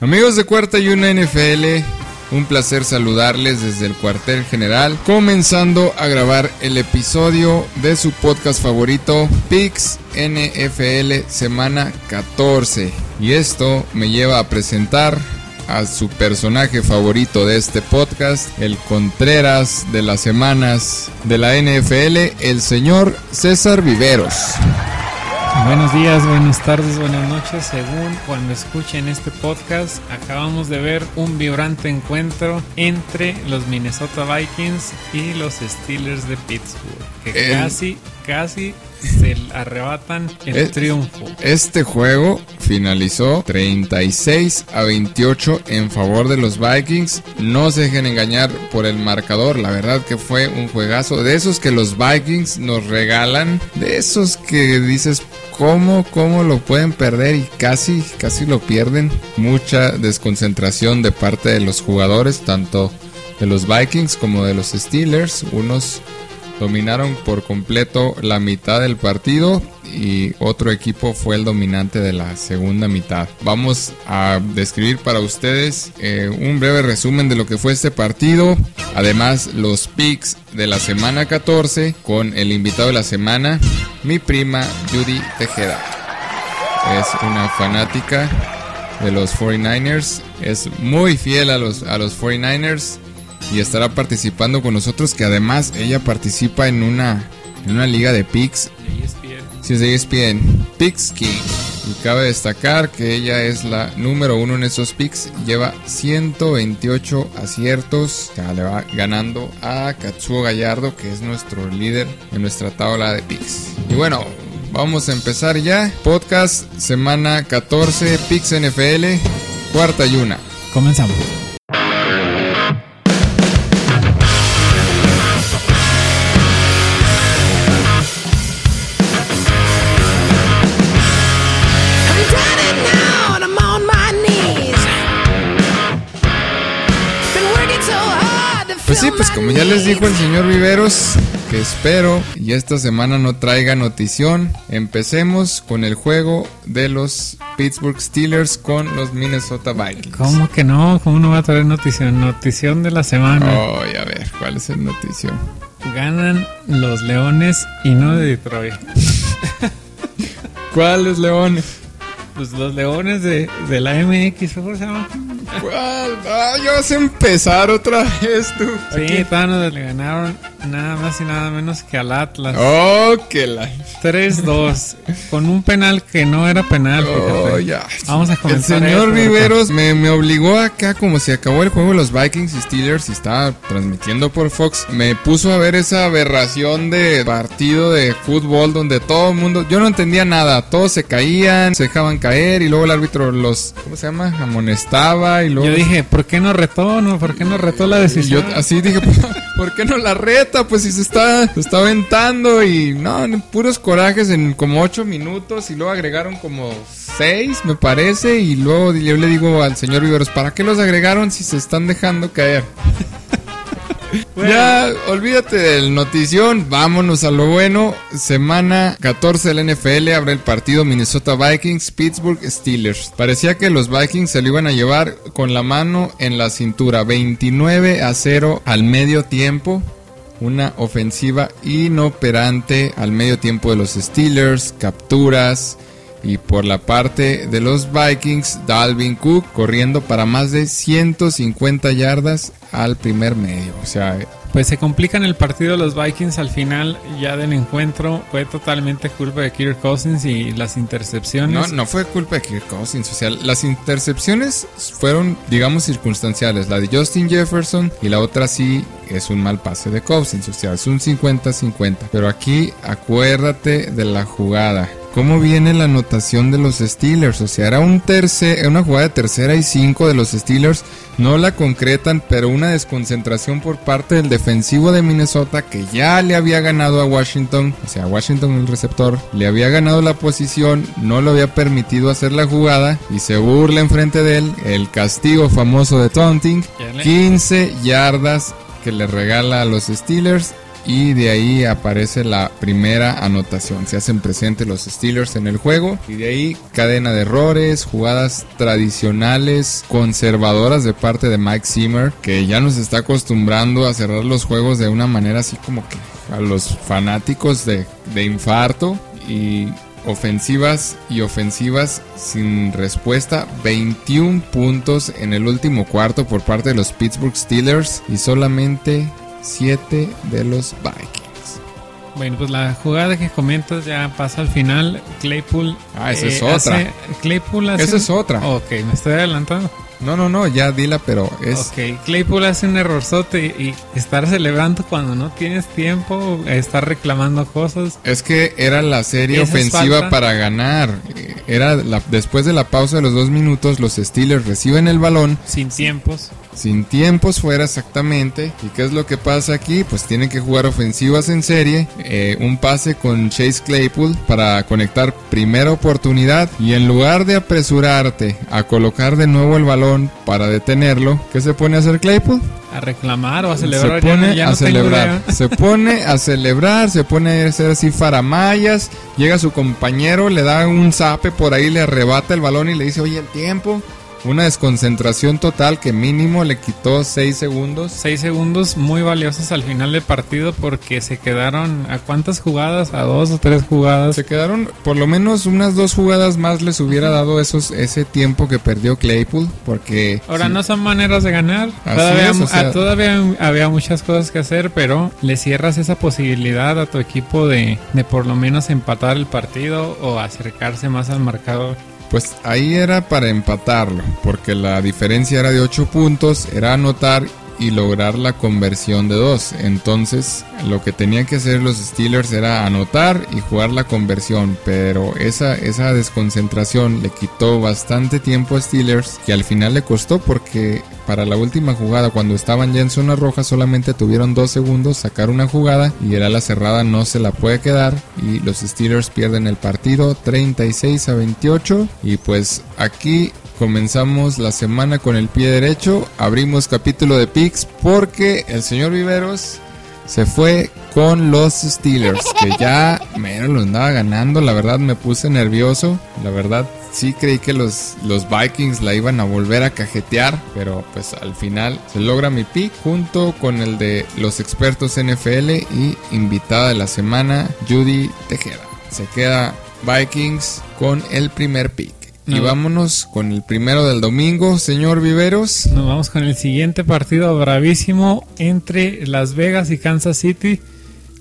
Amigos de Cuarta y Una NFL, un placer saludarles desde el cuartel general, comenzando a grabar el episodio de su podcast favorito, Pix NFL Semana 14. Y esto me lleva a presentar a su personaje favorito de este podcast, el Contreras de las semanas de la NFL, el señor César Viveros. Buenos días, buenas tardes, buenas noches. Según cuando escuchen este podcast, acabamos de ver un vibrante encuentro entre los Minnesota Vikings y los Steelers de Pittsburgh, que casi, casi se arrebatan el triunfo. Este juego finalizó 36 a 28 en favor de los Vikings. No se dejen engañar por el marcador. La verdad que fue un juegazo. De esos que los Vikings nos regalan. De esos que dices, ¿cómo, cómo lo pueden perder? Y casi, casi lo pierden. Mucha desconcentración de parte de los jugadores, tanto de los Vikings como de los Steelers. Unos dominaron por completo la mitad del partido y otro equipo fue el dominante de la segunda mitad. Vamos a describir para ustedes eh, un breve resumen de lo que fue este partido, además los picks de la semana 14 con el invitado de la semana, mi prima Judy Tejeda. Es una fanática de los 49ers, es muy fiel a los, a los 49ers y estará participando con nosotros, que además ella participa en una, en una liga de picks. Si es de ESPN, Picks King. Y cabe destacar que ella es la número uno en esos picks. Lleva 128 aciertos. Ya le va ganando a Katsuo Gallardo, que es nuestro líder en nuestra tabla de picks. Y bueno, vamos a empezar ya. Podcast semana 14, Picks NFL, cuarta y una. Comenzamos. Pues sí, pues como ya les dijo el señor Viveros, que espero y esta semana no traiga notición, empecemos con el juego de los Pittsburgh Steelers con los Minnesota Vikings. ¿Cómo que no? ¿Cómo no va a traer notición? Notición de la semana. Oh, a ver, ¿cuál es el notición? Ganan los Leones y no de Detroit. ¿Cuáles Leones? Pues los Leones de, de la MX, ¿cómo se llama? Ah, ya vas a empezar otra vez tú. Sí, Thanos le ganaron nada más y nada menos que al Atlas. Oh, que la. 3-2. con un penal que no era penal. Oh, ya. Vamos a comenzar. El señor Viveros me, me, obligó acá, como si acabó el juego de los Vikings y Steelers y estaba transmitiendo por Fox. Me puso a ver esa aberración de partido de fútbol donde todo el mundo. Yo no entendía nada. Todos se caían, se dejaban caer y luego el árbitro los. ¿Cómo se llama? Amonestaba y luego. Yo dije, ¿por qué no retó? No? ¿Por qué no retó la decisión? Yo así dije, ¿por qué no la reta? Pues si se está, se está aventando y no, puros corajes en como 8 minutos y luego agregaron como 6, me parece. Y luego yo le digo al señor Viveros, ¿para qué los agregaron si se están dejando caer? Ya, olvídate del notición, vámonos a lo bueno. Semana 14 del NFL abre el partido Minnesota Vikings, Pittsburgh Steelers. Parecía que los Vikings se lo iban a llevar con la mano en la cintura, 29 a 0 al medio tiempo. Una ofensiva inoperante al medio tiempo de los Steelers, capturas, y por la parte de los Vikings, Dalvin Cook corriendo para más de 150 yardas al primer medio. O sea, pues se complican el partido los Vikings al final ya del encuentro. Fue totalmente culpa de Kirk Cousins y las intercepciones. No, no fue culpa de Kirk Cousins. O sea, las intercepciones fueron, digamos, circunstanciales. La de Justin Jefferson y la otra sí es un mal pase de Cousins. O sea, es un 50-50. Pero aquí acuérdate de la jugada. ¿Cómo viene la anotación de los Steelers? O sea, era un tercer, una jugada de tercera y cinco de los Steelers. No la concretan, pero una desconcentración por parte del defensivo de Minnesota que ya le había ganado a Washington. O sea, Washington el receptor le había ganado la posición, no le había permitido hacer la jugada y se burla enfrente de él. El castigo famoso de taunting. 15 yardas que le regala a los Steelers y de ahí aparece la primera anotación. Se hacen presentes los Steelers en el juego y de ahí cadena de errores, jugadas tradicionales, conservadoras de parte de Mike Zimmer, que ya nos está acostumbrando a cerrar los juegos de una manera así como que a los fanáticos de, de infarto y ofensivas y ofensivas sin respuesta. 21 puntos en el último cuarto por parte de los Pittsburgh Steelers y solamente 7 de los Vikings. Bueno, pues la jugada que comentas ya pasa al final. Claypool. Ah, esa es otra. hace- Claypool hace. Esa es otra. Ok, me estoy adelantando. No, no, no, ya dila, pero es... Ok, Claypool hace un errorzote y estar celebrando cuando no tienes tiempo, estar reclamando cosas. Es que era la serie ofensiva falta. para ganar. Eh, Era la- después de la pausa de los dos minutos, los Steelers reciben el balón Sin tiempos. Sin tiempos fuera exactamente. ¿Y qué es lo que pasa aquí? Pues tienen que jugar ofensivas en serie. eh, un pase con Chase Claypool para conectar primera oportunidad. Y en lugar de apresurarte a colocar de nuevo el balón para detenerlo, ¿qué se pone a hacer Claypool? A reclamar o a celebrar. Se ya no- pone ya a no celebrar. Se pone a celebrar, se pone a hacer así faramayas. Llega su compañero, le da un zape por ahí, le arrebata el balón y le dice, oye, el tiempo. Una desconcentración total que mínimo le quitó 6 segundos. Seis segundos muy valiosos al final del partido porque se quedaron a cuántas jugadas, a dos o tres jugadas. Se quedaron por lo menos unas dos jugadas más les hubiera dado esos ese tiempo que perdió Claypool porque Ahora sí, no son maneras de ganar. Todavía, es, o sea- todavía había muchas cosas que hacer, pero le cierras esa posibilidad a tu equipo de, de por lo menos empatar el partido o acercarse más al marcador. Pues ahí era para empatarlo, porque la diferencia era de 8 puntos, era anotar y lograr la conversión de 2. Entonces, lo que tenían que hacer los Steelers era anotar y jugar la conversión, pero esa, esa desconcentración le quitó bastante tiempo a Steelers, que al final le costó porque para la última jugada, cuando estaban ya en zona roja, solamente tuvieron 2 segundos sacar una jugada y era la cerrada, no se la puede quedar y los Steelers pierden el partido 36 a 28 y pues aquí comenzamos la semana con el pie derecho, abrimos capítulo de picks porque el señor Viveros se fue con los Steelers, que ya mero lo andaba ganando, la verdad me puse nervioso, la verdad sí creí que los, los Vikings la iban a volver a cajetear, pero pues al final se logra mi pick junto con el de los expertos NFL y invitada de la semana, Judy Tejeda. Se queda Vikings con el primer pick. Y No. vámonos con el primero del domingo, señor Viveros. Nos vamos con el siguiente partido bravísimo entre Las Vegas y Kansas City.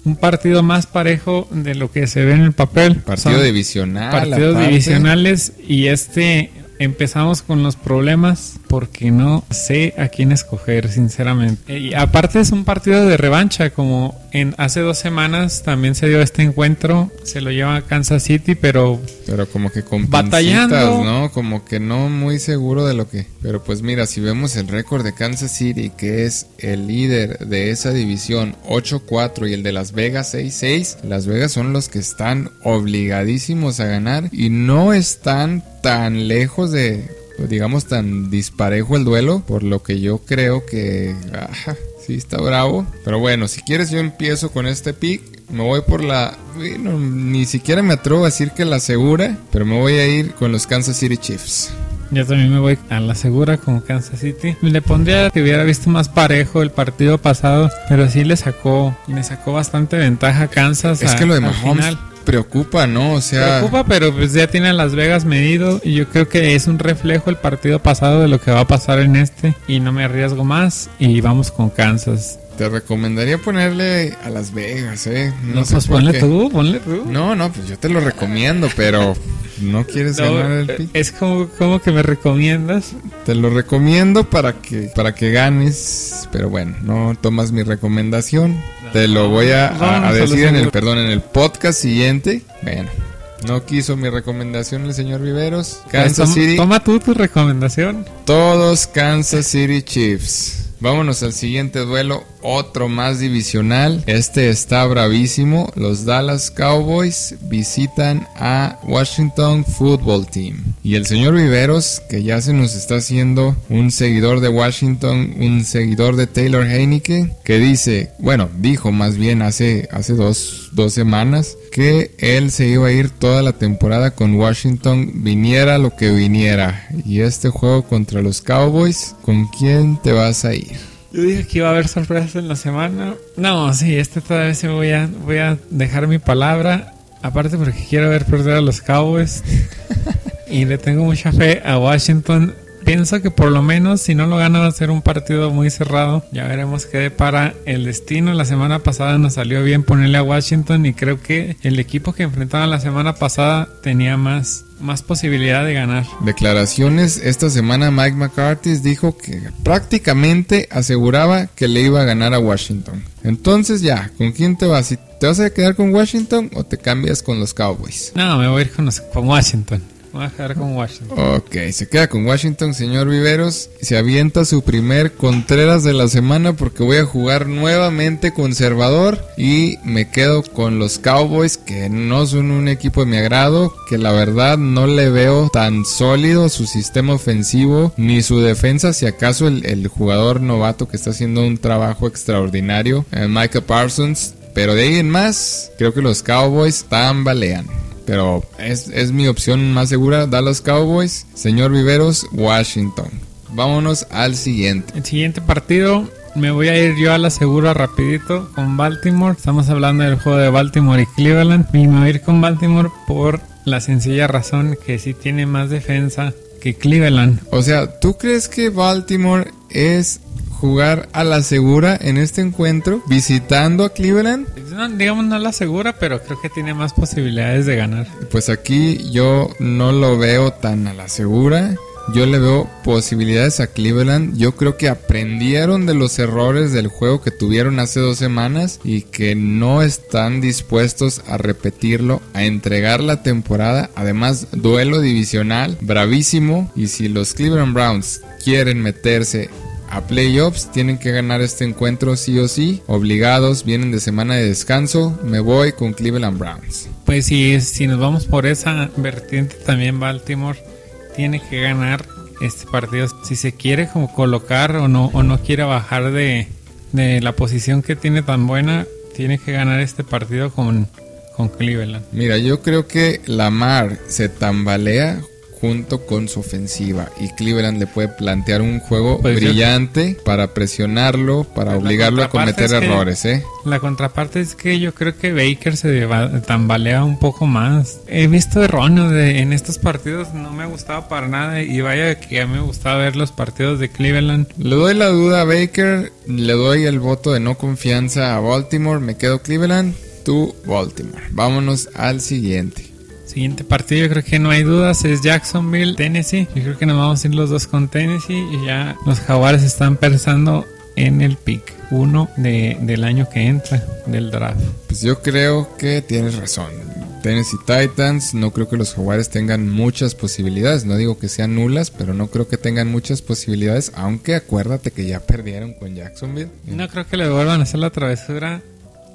Un partido más parejo de lo que se ve en el papel. Partido Son divisional. partidos divisionales y este empezamos con los problemas porque no sé a quién escoger sinceramente y aparte es un partido de revancha como en hace dos semanas también se dio este encuentro se lo lleva a Kansas City pero Pero como que con Batallando. ¿no? Como que no muy seguro de lo que... Pero pues mira, si vemos el récord de Kansas City, que es el líder de esa división 8-4 y el de Las Vegas 6-6, Las Vegas son los que están obligadísimos a ganar y no están tan lejos de, digamos, tan disparejo el duelo, por lo que yo creo que... ah, sí, está bravo. Pero bueno, si quieres yo empiezo con este pick. Me voy por la... bueno, ni siquiera me atrevo a decir que la segura, pero me voy a ir con los Kansas City Chiefs. yo también me voy a la segura como Kansas City le pondría que hubiera visto más parejo el partido pasado pero sí le sacó le sacó bastante ventaja a Kansas Es a- que lo de Mahomes final. Preocupa, ¿no? O sea... Preocupa, pero pues ya tiene a Las Vegas medido y yo creo que es un reflejo el partido pasado de lo que va a pasar en este y no me arriesgo más y vamos con Kansas. Te recomendaría ponerle a Las Vegas, ¿eh? No, No, sé pues ponle qué. tú, ponle tú. No, no, pues yo te lo recomiendo, pero no quieres No, ganar el pick. es como, como que me recomiendas. Te lo recomiendo para que para que ganes, pero bueno, no tomas mi recomendación. Te lo voy a, decir en el perdón en el podcast siguiente. Bueno, no quiso mi recomendación el señor Viveros. Kansas Pues, toma, City, toma tú tu recomendación. todos Kansas City Chiefs. Vámonos al siguiente duelo, otro más divisional. Este está bravísimo. Los Dallas Cowboys visitan a Washington Football Team. Y el señor Viveros, que ya se nos está haciendo un seguidor de Washington, un seguidor de Taylor Heineke, que dice, bueno, dijo más bien hace, hace dos, dos semanas, que él se iba a ir toda la temporada con Washington, viniera lo que viniera. Y este juego contra los Cowboys, ¿con quién te vas a ir? Yo dije que iba a haber sorpresas en la semana. No, sí, este todavía sí voy a, voy a dejar mi palabra. Aparte porque quiero ver perder a los Cowboys. y le tengo mucha fe a Washington pienso que por lo menos si no lo gana va a ser un partido muy cerrado. Ya veremos qué depara el destino. La semana pasada nos salió bien ponerle a Washington y creo que el equipo que enfrentaban la semana pasada tenía más más posibilidad de ganar. Declaraciones esta semana Mike McCarthy dijo que prácticamente aseguraba que le iba a ganar a Washington. Entonces ya, ¿con quién te vas? ¿Te vas a quedar con Washington o te cambias con los Cowboys? No, me voy a ir con, con Washington. Voy a quedar con Washington. Ok, se queda con Washington, señor Viveros. Se avienta su primer Contreras de la semana porque voy a jugar nuevamente conservador y me quedo con los Cowboys que no son un equipo de mi agrado, que la verdad no le veo tan sólido su sistema ofensivo ni su defensa, si acaso el, jugador novato que está haciendo un trabajo extraordinario, eh, Micah Parsons. Pero de ahí en más, creo que los Cowboys tambalean. Pero es, es mi opción más segura, Dallas Cowboys. Señor Viveros, Washington. Vámonos al siguiente. El siguiente partido me voy a ir yo a la segura rapidito con Baltimore. Estamos hablando del juego de Baltimore y Cleveland. Y me voy a ir con Baltimore por la sencilla razón que sí tiene más defensa que Cleveland. O sea, ¿tú crees que Baltimore es jugar a la segura en este encuentro visitando a Cleveland? digamos no a la segura, pero creo que tiene más posibilidades de ganar. Pues aquí yo no lo veo tan a la segura. Yo le veo posibilidades a Cleveland. Yo creo que aprendieron de los errores del juego que tuvieron hace dos semanas y que no están dispuestos a repetirlo, a entregar la temporada. Además, duelo divisional bravísimo. Y si los Cleveland Browns quieren meterse a playoffs. Tienen que ganar este encuentro sí o sí. Obligados, vienen de semana de descanso. Me voy con Cleveland Browns. Pues si, si nos vamos por esa vertiente, también Baltimore tiene que ganar este partido. Si se quiere como colocar o no, o no quiere bajar de, de la posición que tiene tan buena, tiene que ganar este partido con, con Cleveland. Mira, yo creo que Lamar se tambalea junto con su ofensiva. Y Cleveland le puede plantear un juego pues brillante para presionarlo, para obligarlo a cometer errores. ¿eh? La contraparte es que yo creo que Baker se tambalea un poco más. He visto erróneos de, en estos partidos, no me ha gustado para nada. Y vaya que a mí me gustaba ver los partidos de Cleveland. Le doy la duda a Baker, le doy el voto de no confianza a Baltimore, me quedo Cleveland. Tú, Baltimore. Vámonos al siguiente. Siguiente partido, yo creo que no hay dudas, es Jacksonville, Tennessee. Yo creo que nos vamos a ir los dos con Tennessee y ya los jaguares están pensando en el pick uno de, del año que entra del draft. Pues yo creo que tienes razón. Tennessee Titans, no creo que los jaguares tengan muchas posibilidades. No digo que sean nulas, pero no creo que tengan muchas posibilidades. Aunque acuérdate que ya perdieron con Jacksonville. No creo que le vuelvan a hacer la travesura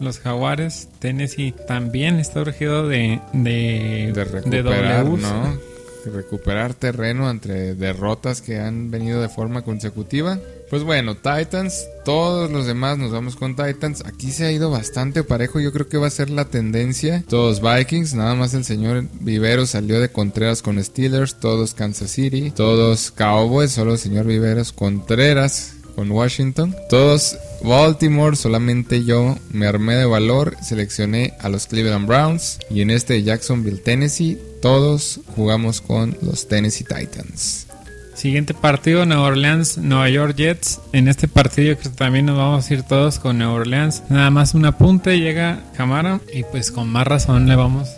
los Jaguares, Tennessee también está urgido de, de, de recuperar, ¿no? recuperar terreno entre derrotas que han venido de forma consecutiva. Pues bueno, Titans, todos los demás nos vamos con Titans. Aquí se ha ido bastante parejo, yo creo que va a ser la tendencia. Todos Vikings, nada más el señor Vivero salió de Contreras con Steelers, todos Kansas City, todos Cowboys, solo el señor Viveros Contreras con Washington. Todos Baltimore, solamente yo me armé de valor, seleccioné a los Cleveland Browns y en este Jacksonville, Tennessee, todos jugamos con los Tennessee Titans. Siguiente partido, Nueva Orleans, Nueva York Jets. En este partido que también nos vamos a ir todos con Nueva Orleans. Nada más un apunte, llega Camara y pues con más razón le vamos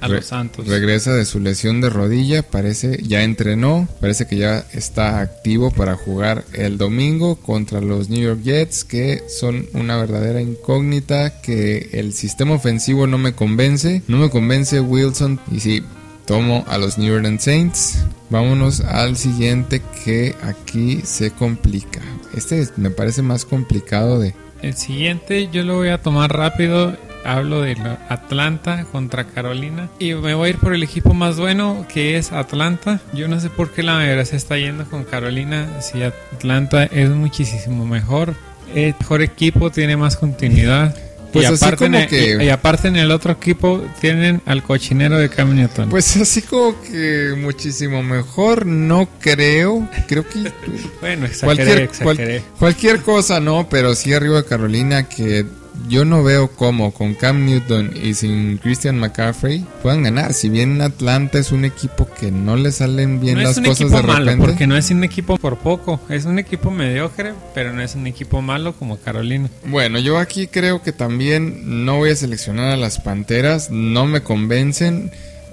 a los Santos. Regresa de su lesión de rodilla, parece ya entrenó, parece que ya está activo para jugar el domingo contra los New York Jets, que son una verdadera incógnita, que el sistema ofensivo no me convence, no me convence Wilson y si tomo a los New Orleans Saints. Vámonos al siguiente que aquí se complica. Este me parece más complicado de... El siguiente yo lo voy a tomar rápido hablo de Atlanta contra Carolina y me voy a ir por el equipo más bueno que es Atlanta. Yo no sé por qué la mayoría se está yendo con Carolina si Atlanta es muchísimo mejor. El mejor equipo, tiene más continuidad. Pues y, aparte en el, y, aparte en el otro equipo tienen al cochinero de Cam Newton. Pues así como que muchísimo mejor, no creo. Creo que... bueno, exageré, cualquier, cualquier cosa, no, pero sí arriba de Carolina que yo no veo cómo con Cam Newton y sin Christian McCaffrey puedan ganar. Si bien Atlanta es un equipo que no le salen bien las cosas de repente. porque no es un equipo por poco, es un equipo mediocre, pero no es un equipo malo como Carolina. Bueno, yo aquí creo que también no voy a seleccionar a las Panteras, no me convencen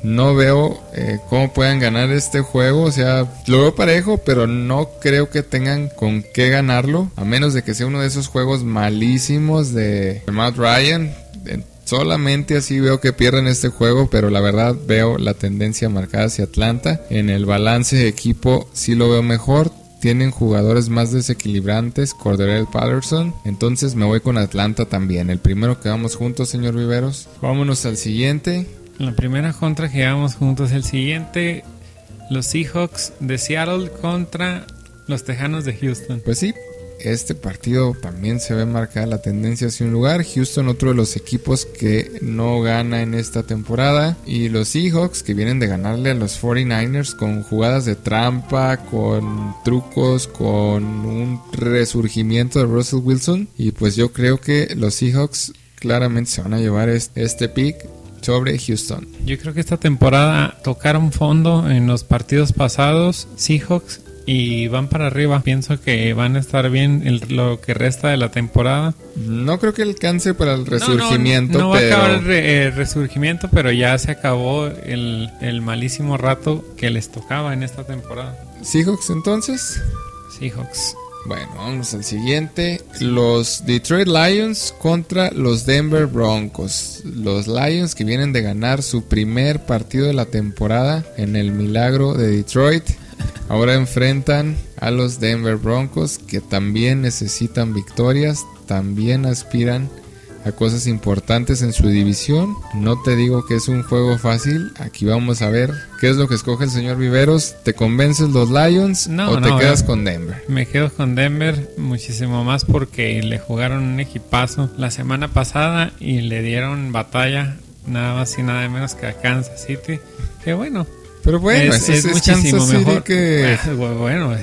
no veo eh, cómo puedan ganar este juego. O sea, lo veo parejo, pero no creo que tengan con qué ganarlo. A menos de que sea uno de esos juegos malísimos de Matt Ryan. Solamente así veo que pierden este juego, pero la verdad veo la tendencia marcada hacia Atlanta. En el balance de equipo sí lo veo mejor tienen jugadores más desequilibrantes, Corderell Patterson. Entonces me voy con Atlanta también. El primero que vamos juntos, señor Viveros. Vámonos al siguiente. La primera contra que vamos juntos el siguiente. Los Seahawks de Seattle contra los Tejanos de Houston. Pues sí, este partido también se ve marcada la tendencia hacia un lugar. Houston, otro de los equipos que no gana en esta temporada. Y los Seahawks, que vienen de ganarle a los 49ers con jugadas de trampa, con trucos, con un resurgimiento de Russell Wilson. Y pues yo creo que los Seahawks claramente se van a llevar este pick sobre Houston. Yo creo que esta temporada tocaron fondo en los partidos pasados. Seahawks y van para arriba. Pienso que van a estar bien lo que resta de la temporada. No creo que alcance para el resurgimiento. No, va a acabar el, resurgimiento, pero ya se acabó el, el, malísimo rato que les tocaba en esta temporada. ¿Seahawks entonces? Seahawks. Bueno, vamos al siguiente. Los Detroit Lions contra los Denver Broncos. Los Lions que vienen de ganar su primer partido de la temporada en el milagro de Detroit. Ahora enfrentan a los Denver Broncos que también necesitan victorias, también aspiran a cosas importantes en su división. No te digo que es un juego fácil. Aquí vamos a ver qué es lo que escoge el señor Viveros. ¿Te convences los Lions o te quedas con Denver? Me quedo con Denver muchísimo más porque le jugaron un equipazo la semana pasada y le dieron batalla nada más y nada menos que a Kansas City. Que bueno. Pero bueno, es, muchísimo mejor que... Bueno,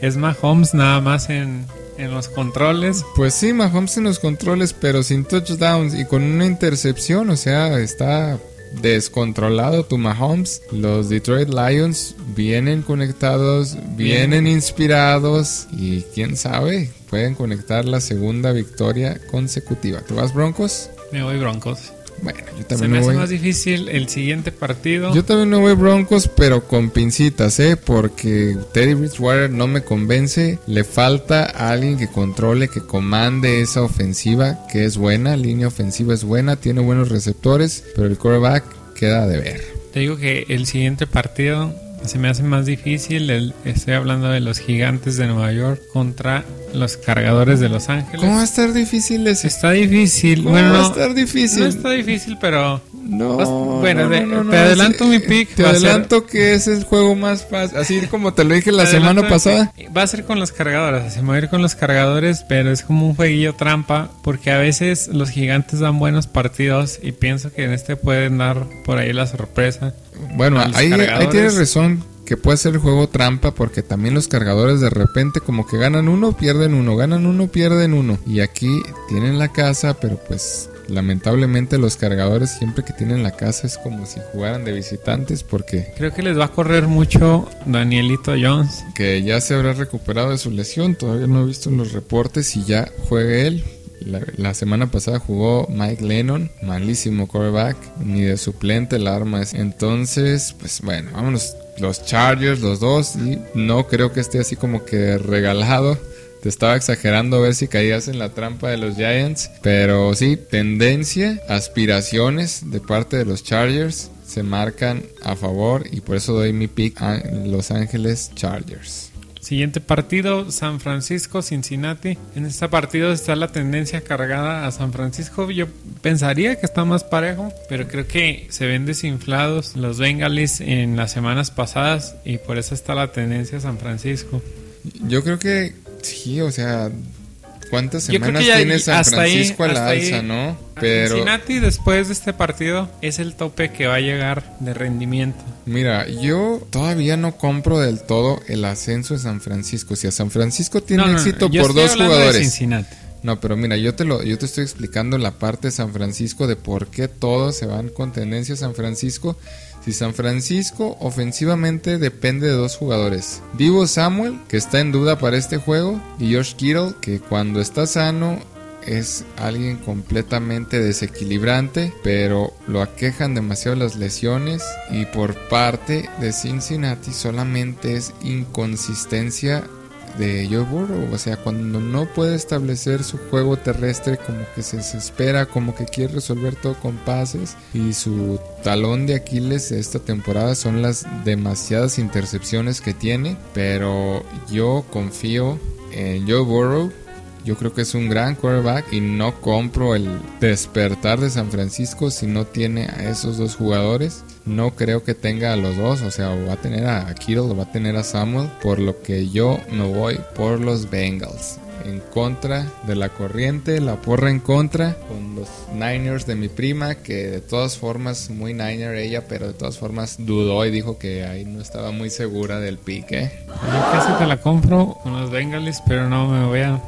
es Mahomes nada más en en los controles. Pues sí, Mahomes en los controles, pero sin touchdowns y con una intercepción, o sea, está descontrolado tu Mahomes. Los Detroit Lions vienen conectados, vienen inspirados y quién sabe, pueden conectar la segunda victoria consecutiva. ¿Te vas Broncos? Me voy Broncos. Bueno, yo también Se me hace más difícil el siguiente partido. Yo también no voy Broncos, pero con pincitas, ¿eh? Porque Teddy Bridgewater no me convence. Le falta a alguien que controle, que comande esa ofensiva, que es buena. línea ofensiva es buena, tiene buenos receptores, pero el quarterback queda de ver. Te digo que el siguiente partido se me hace más difícil. estoy hablando de los gigantes de Nueva York contra los cargadores de Los Ángeles. ¿Cómo va a estar difícil ese? Está difícil. ¿Cómo bueno, va a estar difícil? No está difícil, pero no, bueno, te adelanto mi pick. Te adelanto que es el juego más fácil. Así como te lo dije la semana pasada. Va a ser con los cargadores. Se va a ir con los cargadores, pero es como un jueguillo trampa. Porque a veces los gigantes dan buenos partidos. Y pienso que en este pueden dar por ahí la sorpresa. Bueno, ahí, ahí tienes razón que puede ser el juego trampa porque también los cargadores de repente como que ganan uno, pierden uno, ganan uno, pierden uno. Y aquí tienen la casa, pero pues lamentablemente los cargadores siempre que tienen la casa es como si jugaran de visitantes porque... Creo que les va a correr mucho Danielito Jones. Que ya se habrá recuperado de su lesión, todavía no he visto en los reportes y ya juegue él. La, semana pasada jugó Mike Lennon, malísimo quarterback, ni de suplente el arma es. Entonces, pues bueno, vámonos. Los Chargers, los dos, y no creo que esté así como que regalado te estaba exagerando a ver si caías en la trampa de los Giants. Pero sí, tendencia, aspiraciones de parte de los Chargers. se marcan a favor y por eso doy mi pick a Los Ángeles Chargers. Siguiente partido, San Francisco, Cincinnati. En este partido está la tendencia cargada a San Francisco. Yo pensaría que está más parejo, pero creo que se ven desinflados los Bengalis en las semanas pasadas y por eso está la tendencia a San Francisco. Yo creo que sí, o sea, ¿Cuántas semanas tiene San Francisco al alza, no? Pero Cincinnati después de este partido es el tope que va a llegar de rendimiento. Mira, yo todavía no compro del todo el ascenso de San Francisco. Si a San Francisco tiene éxito por dos jugadores. No, pero mira, yo te lo, yo te estoy explicando la parte de San Francisco de por qué todos se van con tendencia a San Francisco si San Francisco ofensivamente depende de dos jugadores, Divo Samuel, que está en duda para este juego, y Josh Kittle, que cuando está sano es alguien completamente desequilibrante, pero lo aquejan demasiado las lesiones y por parte de Cincinnati solamente es inconsistencia de Joe Burrow. O sea, cuando no puede establecer su juego terrestre, como que se desespera, como que quiere resolver todo con pases. Y su talón de Aquiles esta temporada son las demasiadas intercepciones que tiene. Pero yo confío en Joe Burrow yo creo que es un gran quarterback y no compro el despertar de San Francisco si no tiene a esos dos jugadores. No creo que tenga a los dos, o sea, va a tener a Kittle o va a tener a Samuel, por lo que yo me voy por los Bengals. En contra de la corriente, la porra en contra, con los Niners de mi prima, que de todas formas, muy Niner ella, pero de todas formas dudó y dijo que ahí no estaba muy segura del pique. Yo casi te la compro con los Bengals, pero no me voy a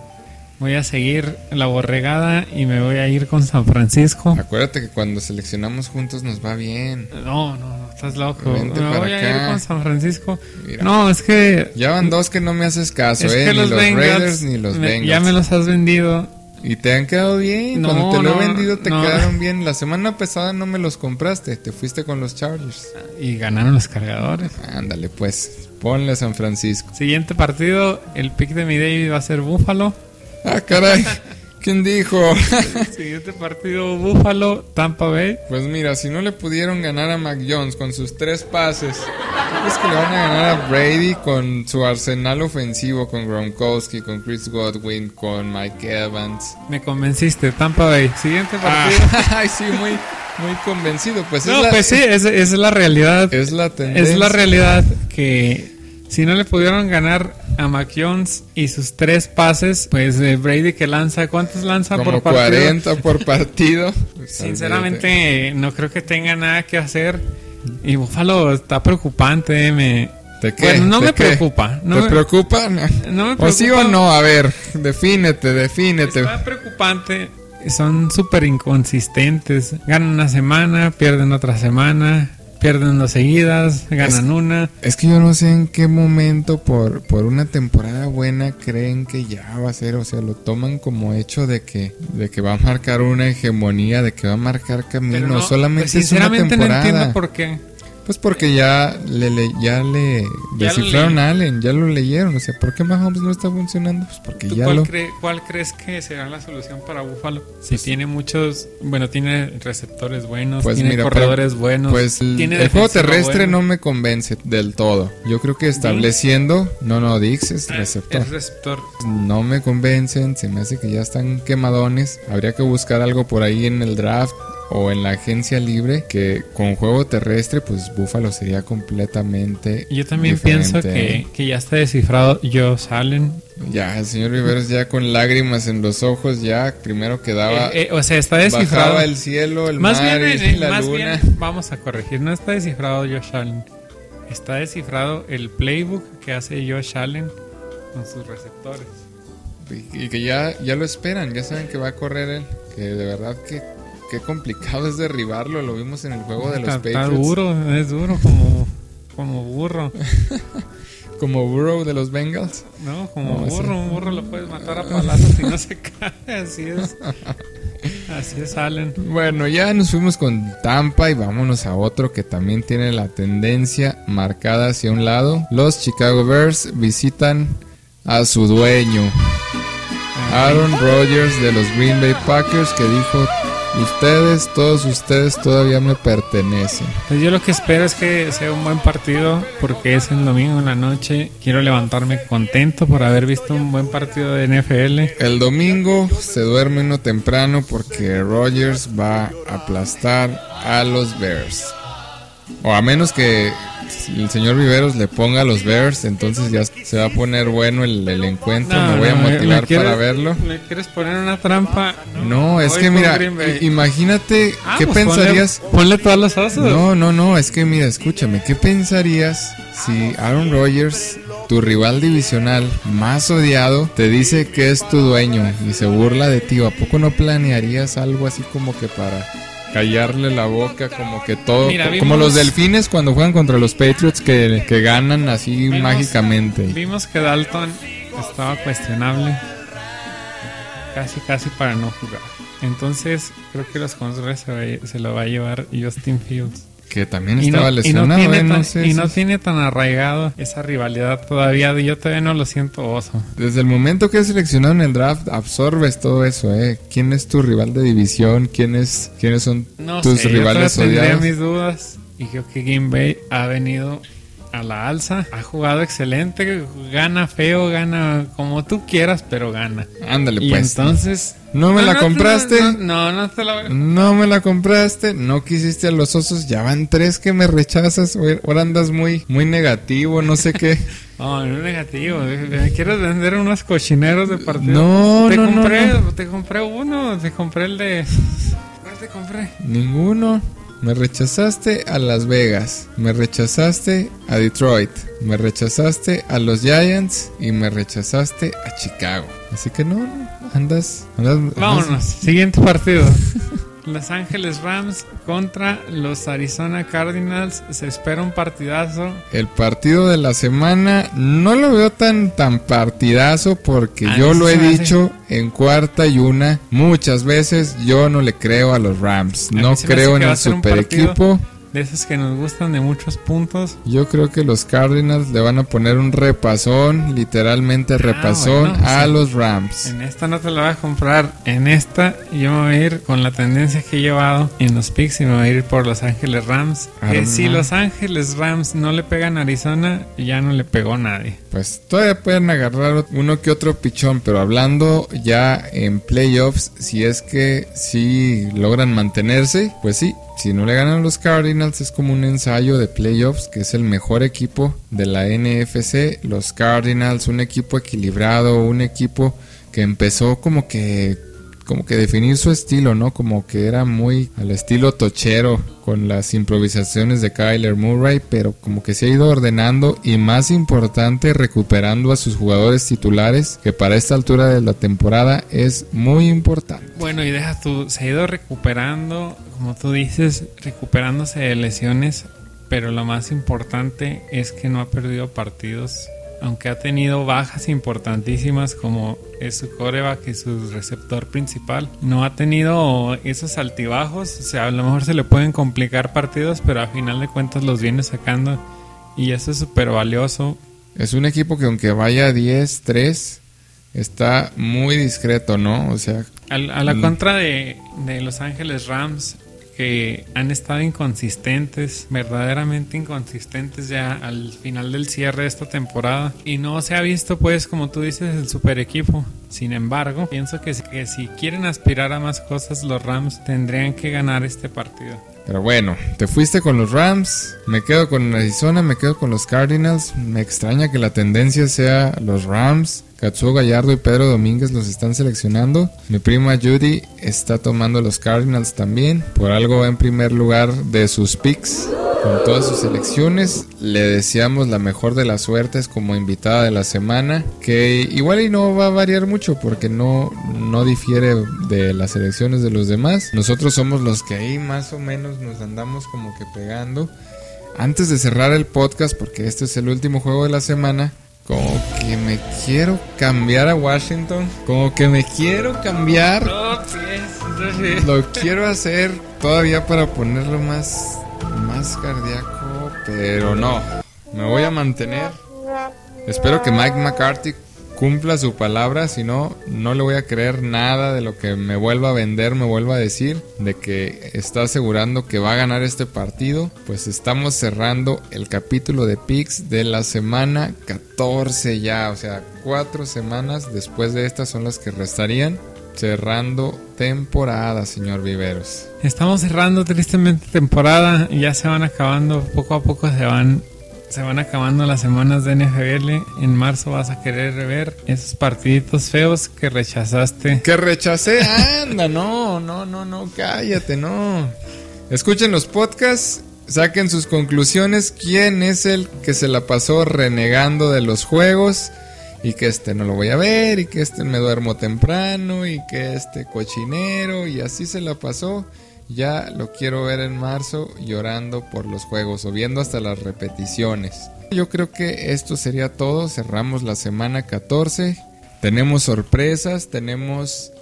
Voy a seguir la borregada y me voy a ir con San Francisco. Acuérdate que cuando seleccionamos juntos nos va bien. No, no, no, estás loco. me voy a ir con San Francisco. no, es que. Ya van dos que no me haces caso, ¿eh? ni los, Raiders ni los Bengals. Ya me los has vendido. Y te han quedado bien. Cuando te lo he vendido te quedaron bien. La semana pasada no me los compraste. Te fuiste con los Chargers. Y ganaron los cargadores. Ándale, pues. Ponle a San Francisco. Siguiente partido. El pick de mi David va a ser Búfalo. Ah, caray. ¿Quién dijo? Siguiente partido, Buffalo, Tampa Bay. Pues mira, si no le pudieron ganar a Mac Jones con sus tres pases, ¿crees que le van a ganar a Brady con su arsenal ofensivo, con Gronkowski, con Chris Godwin, con Mike Evans? Me convenciste, Tampa Bay. Siguiente partido. ay, sí, muy, muy convencido. Pues no, pues sí, es, es la realidad. Es la tendencia. Es la realidad que si no le pudieron ganar a Mac Jones y sus tres pases, pues eh, Brady que lanza, ¿cuántos lanza por partido? 40 por partido. Sinceramente, no creo que tenga nada que hacer. Y Buffalo está preocupante, me... ¿De qué? no me preocupa. No ¿Te preocupa? No me preocupa. ¿O sí o no? A ver, defínete, defínete. Está preocupante. Son súper inconsistentes. Ganan una semana, pierden otra semana pierden dos seguidas, ganan una. Es que yo no sé en qué momento por, por una temporada buena creen que ya va a ser, o sea, lo toman como hecho de que, de que va a marcar una hegemonía, de que va a marcar camino. Solamente pues, es una temporada. no entiendo por qué. Pues porque ya le, ya le descifraron a Allen, ya lo leyeron. O sea, ¿por qué Mahomes no está funcionando? Pues porque ya cuál lo... ¿Cuál crees que será la solución para Buffalo? Si pues tiene muchos, bueno, tiene receptores buenos, pues tiene corredores buenos. Pues el, juego terrestre no me convence del todo. Yo creo que estableciendo, no, no, Dix es ah, receptor. Es receptor. No me convencen, se me hace que ya están quemadones. Habría que buscar algo por ahí en el draft o en la agencia libre que con juego terrestre pues Buffalo sería completamente yo también pienso que, que, ya está descifrado Josh Allen ya el señor Riveros ya con lágrimas en los ojos ya primero quedaba eh, eh, o sea está descifrado. bajaba el cielo el más mar bien, y la más luna. bien, vamos a corregir no está descifrado Josh Allen. Está descifrado el playbook que hace Josh Allen con sus receptores. Y, que ya ya lo esperan ya saben que va a correr él que de verdad que qué complicado es derribarlo. Lo vimos en el juego de los está, Patriots. Está duro, es duro como, como burro. como burro de los Bengals. No, como burro. Un burro lo puedes matar a palazos y no se cae. Así es. Así es, Allen. Bueno, ya nos fuimos con Tampa y vámonos a otro que también tiene la tendencia marcada hacia un lado. Los Chicago Bears visitan a su dueño. Aaron Rodgers de los Green Bay Packers que dijo ustedes, todos ustedes todavía me pertenecen. Pues yo lo que espero es que sea un buen partido porque es el domingo en la noche. Quiero levantarme contento por haber visto un buen partido de NFL. El domingo se duerme uno temprano porque Rogers va a aplastar a los Bears. O a menos que el señor Viveros le ponga a los Bears, entonces ya se va a poner bueno el, el encuentro. No, me voy a no, motivar me para verlo. ¿Me quieres poner una trampa? No, es que mira, imagínate, Ah, ¿qué pues ponle- pensarías? Ponle, todas las osos. No, no, no, es que mira, escúchame, ¿qué pensarías si Aaron Rodgers, tu rival divisional más odiado, te dice que es tu dueño y se burla de ti? ¿O ¿A poco no planearías algo así como que para callarle la boca, como que todo, Mira, como los delfines cuando juegan contra los Patriots que, que ganan así Vimos- mágicamente? Vimos que Dalton estaba cuestionable. Casi, casi para no jugar. Entonces, creo que los controles se, se lo va a llevar Justin Fields. Que también Y estaba no, y no lesionado, tiene ¿eh? No tan, sé y no tiene tan arraigado esa rivalidad todavía. Yo todavía no lo siento oso. Desde el momento que es seleccionado en el draft, absorbes todo eso, ¿eh? ¿Quién es tu rival de división? ¿Quién es, ¿Quiénes son No tus sé, yo rivales tendría odiados? mis dudas. Y creo que Green Bay ha venido a la alza. Ha jugado excelente. Gana feo, gana como tú quieras, pero gana. Ándale, Y pues. entonces... ¿No me la compraste? No, no, no te la No me la compraste, no quisiste a los osos, ya van tres que me rechazas, ahora andas muy, muy negativo, no sé qué. No, no negativo. ¿Me quieres vender unos cochineros de partido? No, te no, no, compré. Te compré uno. Te compré el de... ¿Cuál te compré? Ninguno. Me rechazaste a Las Vegas, me rechazaste a Detroit, me rechazaste a los Giants y me rechazaste a Chicago. Así que no, andas, andas- Vámonos. Siguiente partido. Los Ángeles Rams contra los Arizona Cardinals. Se espera un partidazo. El partido de la semana no lo veo tan tan partidazo porque A yo lo he dicho en cuarta y una muchas veces. Yo no le creo a los Rams, A no creo en el super equipo. De esos que nos gustan de muchos puntos. Yo creo que los Cardinals le van a poner un repasón, literalmente repasón Ah, bueno, a sí. los Rams. En esta no te la voy a comprar. En esta yo me voy a ir con la tendencia que he llevado en los picks y me voy a ir por Los Ángeles Rams. Que si Los Ángeles Rams no le pegan a Arizona, ya no le pegó a nadie. Pues todavía pueden agarrar uno que otro pichón, pero hablando ya en playoffs, si es que sí logran mantenerse, pues sí, si no le ganan los Cardinals es como un ensayo de playoffs, que es el mejor equipo de la NFC, los Cardinals, un equipo equilibrado, un equipo que empezó como que como que definir su estilo, ¿no? Como que era muy al estilo tochero con las improvisaciones de Kyler Murray, pero como que se ha ido ordenando y más importante recuperando a sus jugadores titulares, que para esta altura de la temporada es muy importante. Bueno, y deja tú, se ha ido recuperando, como tú dices, recuperándose de lesiones, pero lo más importante es que no ha perdido partidos, aunque ha tenido bajas importantísimas como es su coreback y su receptor principal. No ha tenido esos altibajos, o sea, a lo mejor se le pueden complicar partidos, pero a final de cuentas los viene sacando y eso es súper valioso. Es un equipo que aunque vaya 10-3, está muy discreto, ¿no? O sea, a la Mm. contra de, de Los Ángeles Rams, que han estado inconsistentes, verdaderamente inconsistentes ya al final del cierre de esta temporada. Y no se ha visto, pues, como tú dices, el super equipo. Sin embargo, pienso que, que si quieren aspirar a más cosas, los Rams tendrían que ganar este partido. Pero bueno, te fuiste con los Rams, me quedo con Arizona, me quedo con los Cardinals. Me extraña que la tendencia sea los Rams. Katsuo Gallardo y Pedro Domínguez los están seleccionando. Mi prima Judy está tomando los Cardinals también. Por algo va en primer lugar de sus picks. Con todas sus selecciones, le deseamos la mejor de las suertes como invitada de la semana. Que igual y no va a variar mucho porque no, no difiere de las selecciones de los demás. Nosotros somos los que ahí más o menos nos andamos como que pegando. Antes de cerrar el podcast, porque este es el último juego de la semana, como que me quiero cambiar a Washington. Como que me quiero cambiar. Lo quiero hacer todavía para ponerlo más, más cardíaco, pero no. Me voy a mantener. Espero que Mike McCarthy cumpla su palabra, si no, no le voy a creer nada de lo que me vuelva a vender, me vuelva a decir, de que está asegurando que va a ganar este partido. Pues estamos cerrando el capítulo de Pix de la semana 14 ya, o sea, cuatro semanas después de estas son las que restarían. Cerrando temporada, señor Viveros. Estamos cerrando tristemente temporada ya se van acabando, poco a poco se van se van acabando las semanas de NFL. En marzo vas a querer ver esos partiditos feos que rechazaste. Que rechacé, anda, no, no, no, no, cállate, no. Escuchen los podcasts, saquen sus conclusiones. ¿Quién es el que se la pasó renegando de los juegos? Y que este no lo voy a ver, y que este me duermo temprano, y que este cochinero, y así se la pasó. Ya lo quiero ver en marzo llorando por los juegos o viendo hasta las repeticiones. Yo creo que esto sería todo. Cerramos la semana 14. Tenemos sorpresas, tenemos...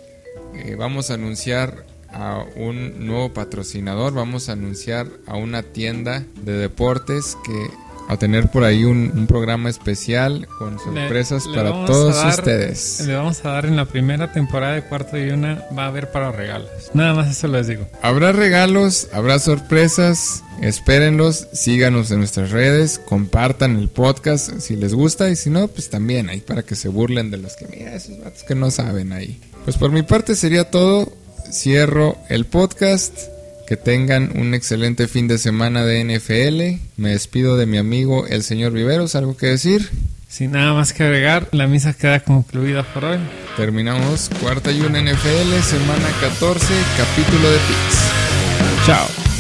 Eh, vamos a anunciar a un nuevo patrocinador, vamos a anunciar a una tienda de deportes que a tener por ahí un, programa especial con sorpresas para todos ustedes. Le vamos a dar en la primera temporada de Cuarto y Una, va a haber para regalos. Nada más eso les digo. Habrá regalos, habrá sorpresas, espérenlos, síganos en nuestras redes, compartan el podcast si les gusta y si no, pues también ahí para que se burlen de los que, mira, esos vatos que no saben ahí. Pues por mi parte sería todo, cierro el podcast. Que tengan un excelente fin de semana de NFL. Me despido de mi amigo el señor Viveros. ¿Algo que decir? Sin nada más que agregar, la misa queda concluida por hoy. Terminamos cuarta y una NFL, semana 14, capítulo de Pix. Chao.